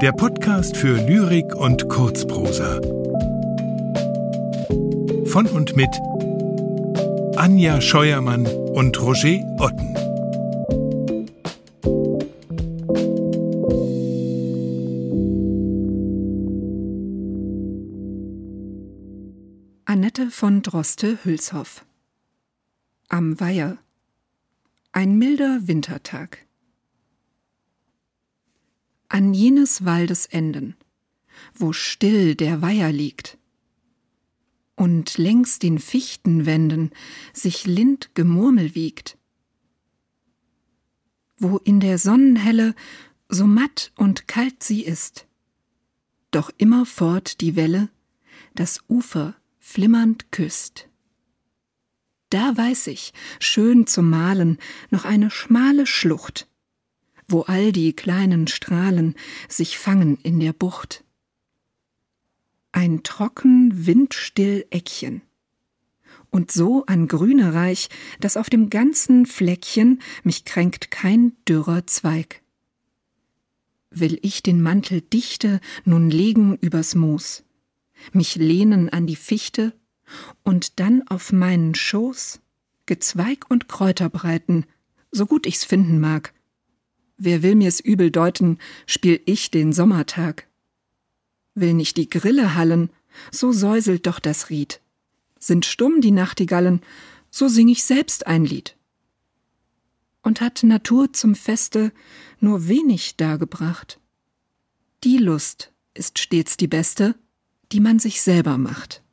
der Podcast für Lyrik und Kurzprosa. Von und mit Anja Scheuermann und Roger Otten. Annette von Droste-Hülshoff Am Weiher Ein milder Wintertag An jenes Waldes Enden, wo still der Weiher liegt und längs den Fichtenwänden sich lind Gemurmel wiegt, wo in der Sonnenhelle so matt und kalt sie ist, doch immerfort die Welle das Ufer flimmernd küsst. Da weiß ich, schön zum Malen, noch eine schmale Schlucht, wo all die kleinen Strahlen sich fangen in der Bucht. Ein trocken, windstill Eckchen. Und so an Grüne reich, dass auf dem ganzen Fleckchen mich kränkt kein dürrer Zweig. Will ich den Mantel dichte nun legen übers Moos, mich lehnen an die Fichte und dann auf meinen Schoß Gezweig und Kräuter breiten, so gut ich's finden mag. Wer will mir's übel deuten, spiel ich den Sommertag. Will nicht die Grille hallen, so säuselt doch das Ried. Sind stumm die Nachtigallen, so sing ich selbst ein Lied. Und hat Natur zum Feste nur wenig dargebracht. Die Lust ist stets die beste, die man sich selber macht.